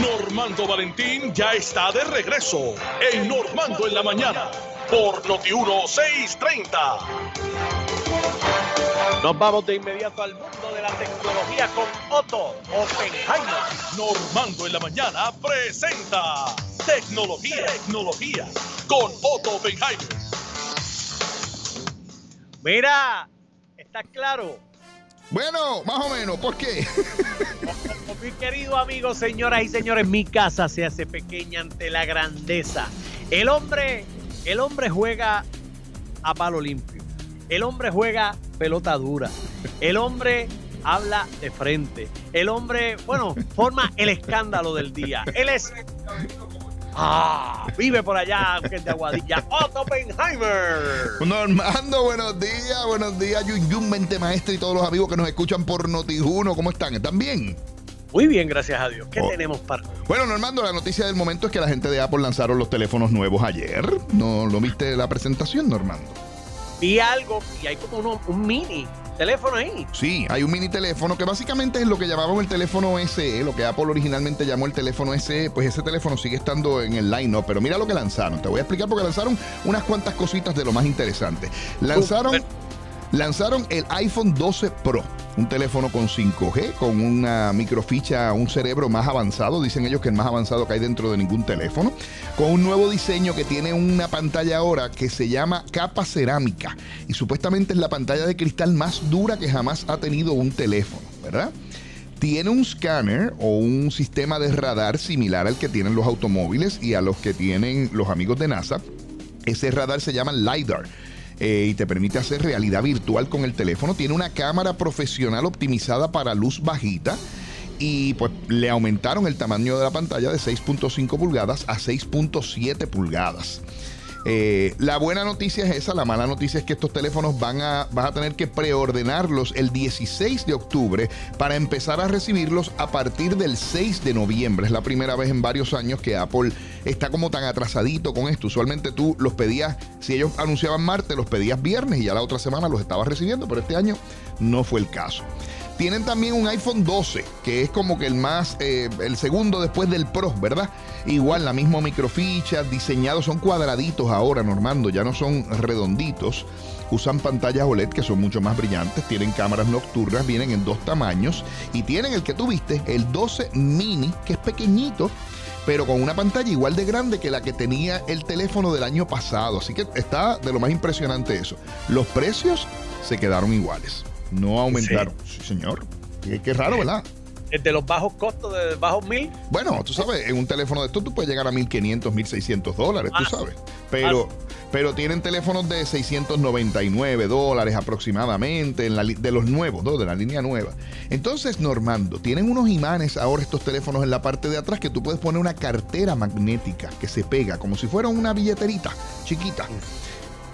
Normando Valentín ya está de regreso en Normando en la mañana por Noti 1630. Nos vamos de inmediato al mundo de la tecnología con Otto Oppenheimer. Normando en la mañana presenta Tecnología, tecnología con Otto Oppenheimer. Mira, está claro. Bueno, más o menos, ¿por qué? Mi querido amigo, señoras y señores, mi casa se hace pequeña ante la grandeza. El hombre, el hombre juega a palo limpio. El hombre juega pelota dura. El hombre habla de frente. El hombre, bueno, forma el escándalo del día. Él es Ah, vive por allá, que de Aguadilla. Otto Oppenheimer. Normando, buenos días, buenos días, Yun Yun, mente maestra y todos los amigos que nos escuchan por Noti1. ¿Cómo están? ¿Están bien? Muy bien, gracias a Dios. ¿Qué Oh. tenemos para Bueno, Normando, la noticia del momento es que la gente de Apple lanzaron los teléfonos nuevos ayer. ¿No lo viste la presentación, Normando? Vi algo y hay como uno- un mini teléfono ahí. Sí, hay un mini teléfono que básicamente es lo que llamaban el teléfono SE, lo que Apple originalmente llamó el teléfono SE, pues ese teléfono sigue estando en el line-up, pero mira lo que lanzaron, te voy a explicar porque lanzaron unas cuantas cositas de lo más interesante. Lanzaron. Lanzaron el iPhone 12 Pro, un teléfono con 5G, con una microficha, un cerebro más avanzado, dicen ellos que el más avanzado que hay dentro de ningún teléfono, con un nuevo diseño que tiene una pantalla ahora que se llama capa cerámica y supuestamente es la pantalla de cristal más dura que jamás ha tenido un teléfono, ¿verdad? Tiene un scanner o un sistema de radar similar al que tienen los automóviles y a los que tienen los amigos de NASA. Ese radar se llama LiDAR. Eh, y te permite hacer realidad virtual con el teléfono. Tiene una cámara profesional optimizada para luz bajita. Y pues le aumentaron el tamaño de la pantalla de 6.5 pulgadas a 6.7 pulgadas. Eh, la buena noticia es esa, la mala noticia es que estos teléfonos van a, vas a tener que preordenarlos el 16 de octubre para empezar a recibirlos a partir del 6 de noviembre. Es la primera vez en varios años que Apple está como tan atrasadito con esto. Usualmente tú los pedías, si ellos anunciaban martes, los pedías viernes y ya la otra semana los estabas recibiendo, pero este año no fue el caso. Tienen también un iPhone 12, que es como que el más, eh, el segundo después del Pro, ¿verdad? Igual, la misma microficha, diseñados, son cuadraditos ahora, Normando, ya no son redonditos. Usan pantallas OLED que son mucho más brillantes, tienen cámaras nocturnas, vienen en dos tamaños y tienen el que tuviste, el 12 mini, que es pequeñito, pero con una pantalla igual de grande que la que tenía el teléfono del año pasado. Así que está de lo más impresionante eso. Los precios se quedaron iguales. No aumentaron. Sí, señor. Qué, qué raro, ¿verdad? Desde los bajos costos, de bajos mil. Bueno, tú sabes, en un teléfono de estos tú puedes llegar a 1.500, 1.600 dólares, tú Ah, sabes. Pero, ah. pero tienen teléfonos de 699 dólares aproximadamente, en la de los nuevos, ¿no? de la línea nueva. Entonces, Normando, tienen unos imanes ahora estos teléfonos en la parte de atrás que tú puedes poner una cartera magnética que se pega, como si fuera una billeterita chiquita.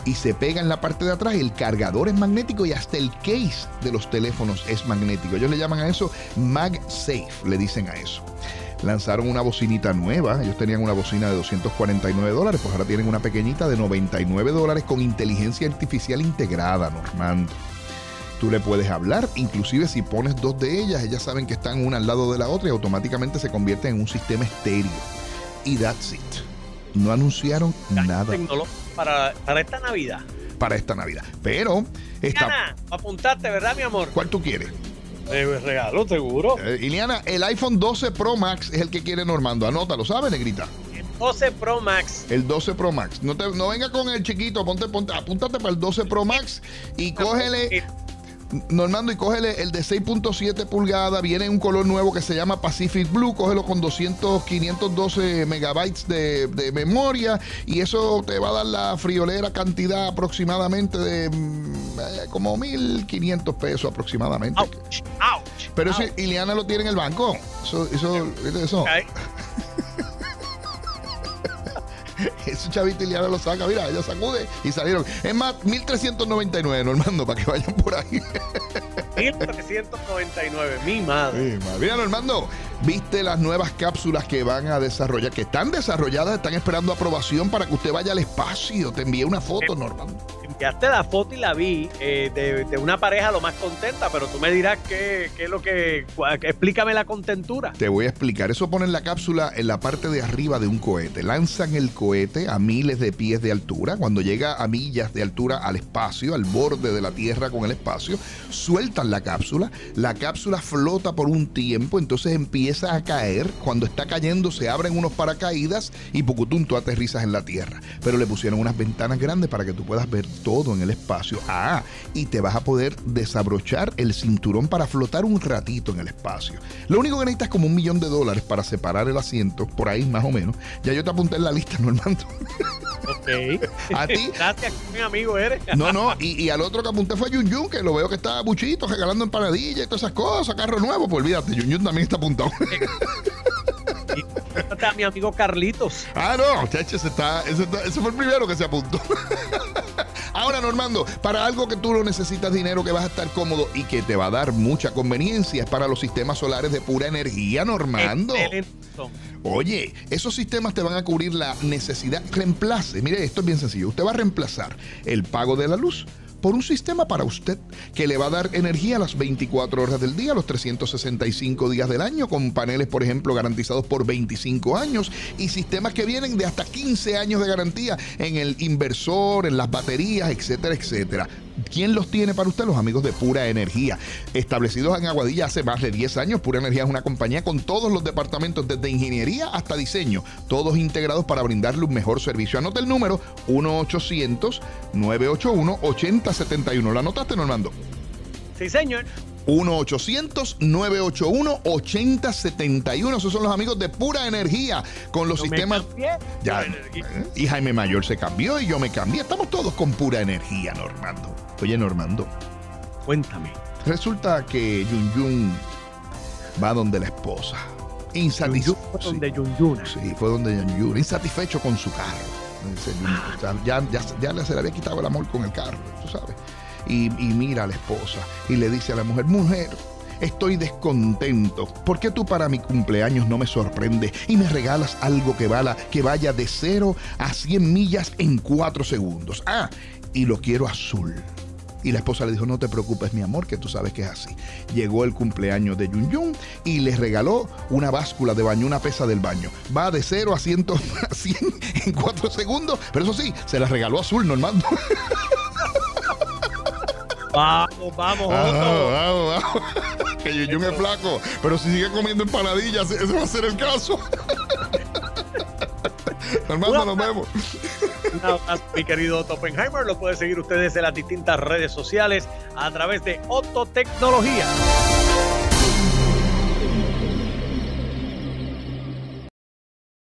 Y se pega en la parte de atrás, el cargador es magnético y hasta el case de los teléfonos es magnético. Ellos le llaman a eso MagSafe, le dicen a eso lanzaron una bocinita nueva. Ellos tenían una bocina de 249 dólares, pues ahora tienen una pequeñita de 99 dólares con inteligencia artificial integrada, Normando. Tú le puedes hablar, inclusive si pones dos de ellas, ellas saben que están una al lado de la otra y automáticamente se convierte en un sistema estéreo. Y that's it. No anunciaron nada Para, para esta Navidad. para esta Navidad. Pero, está, Ana, apuntaste, ¿verdad, mi amor? ¿cuál tú quieres? Eh, regalo, seguro. Eh, Iliana, el iPhone 12 Pro Max es el que quiere Normando. Anótalo, ¿sabes, Negrita? 12 Pro Max. El 12 Pro Max. No, te, no venga con el chiquito, ponte, ponte, apúntate para el 12 Pro Max y cógele, Normando, y cógele el de 6.7 pulgadas. Viene en un color nuevo que se llama Pacific Blue. Cógelo con 200, 512 megabytes de, de memoria y eso te va a dar la friolera cantidad aproximadamente de mm, eh, como 1.500 pesos aproximadamente. Ouch, ouch. Pero ouch. Ileana lo tiene en el banco. Eso, eso, ¿viste eso? Ay, Ese chavito Ileana lo saca, mira, ella sacude y salieron. Es más, 1399, Normando, para que vayan por ahí. 1399, mi madre. Sí, Mira, Normando, viste las nuevas cápsulas que van a desarrollar, que están desarrolladas, están esperando aprobación para que usted vaya al espacio. Te envié una foto, Normando. Enviaste la foto y la vi eh, de, una pareja lo más contenta, pero tú me dirás qué, es lo que... Explícame la contentura. Te voy a explicar. Eso ponen la cápsula en la parte de arriba de un cohete. Lanzan el cohete a miles de pies de altura. Cuando llega a millas de altura al espacio, al borde de la Tierra con el espacio, sueltan la cápsula. La cápsula flota por un tiempo, entonces empieza a caer. Cuando está cayendo se abren unos paracaídas y Pucutum tú aterrizas en la Tierra. Pero le pusieron unas ventanas grandes para que tú puedas ver todo en el espacio. Ah, y te vas a poder desabrochar el cinturón para flotar un ratito en el espacio. Lo único que necesitas es como un millón de dólares para separar el asiento, por ahí más o menos. Ya yo te apunté en la lista, Normando. Ok. A ti. Gracias, mi amigo eres. No, no, y, al otro que apunté fue Yun Yun, que lo veo que está buchito, regalando empanadillas y todas esas cosas, carro nuevo, pues olvídate, Yun Yun también está apuntado. está mi amigo Carlitos. Ah, no, chacho, está, ese, ese fue el primero que se apuntó. Ahora, Normando, para algo que tú no necesitas dinero, que vas a estar cómodo y que te va a dar mucha conveniencia, es para los sistemas solares de pura energía, Normando. Oye, esos sistemas te van a cubrir la necesidad. Reemplace, mire, esto es bien sencillo. Usted va a reemplazar el pago de la luz por un sistema para usted que le va a dar energía a las 24 horas del día, los 365 días del año, con paneles, por ejemplo, garantizados por 25 años y sistemas que vienen de hasta 15 años de garantía en el inversor, en las baterías, etcétera, etcétera. ¿Quién los tiene para usted? Los amigos de Pura Energía. Establecidos en Aguadilla hace más de 10 años, Pura Energía es una compañía con todos los departamentos desde ingeniería hasta diseño, todos integrados para brindarle un mejor servicio. Anota el número 1-800-981-8071. ¿Lo anotaste, Normando? Sí, señor. 1-800-981-8071. Esos son los amigos de Pura Energía con los sistemas. Ya, ¿eh? y Jaime Mayor se cambió y yo me cambié. Estamos todos con Pura Energía, Normando. Oye, Normando. Cuéntame. Resulta que Yun Yun va donde la esposa. Insatisfecho. Fue donde Yun Yun. Sí, fue donde Yun Yun. Insatisfecho con su carro. Ah. ya, ya, ya se le había quitado el amor con el carro, tú sabes y, mira a la esposa y le dice a la mujer, mujer, estoy descontento. ¿Por qué tú para mi cumpleaños no me sorprendes y me regalas algo que, que vaya de 0 a 100 millas en 4 segundos? Ah, y lo quiero azul. Y la esposa le dijo, no te preocupes, mi amor, que tú sabes que es así. Llegó el cumpleaños de Yun Yun y le regaló una báscula de baño, una pesa del baño. Va de 0 a 100, a 100 en 4 segundos, pero eso sí, se la regaló azul, normal. Vamos, vamos, vamos, vamos, vamos. Que Yuyun es flaco, pero si sigue comiendo empanadillas, ese va a ser el caso. Hermano, nos vemos. mi querido Otto Oppenheimer. Lo puede seguir ustedes en las distintas redes sociales a través de Otto Tecnología.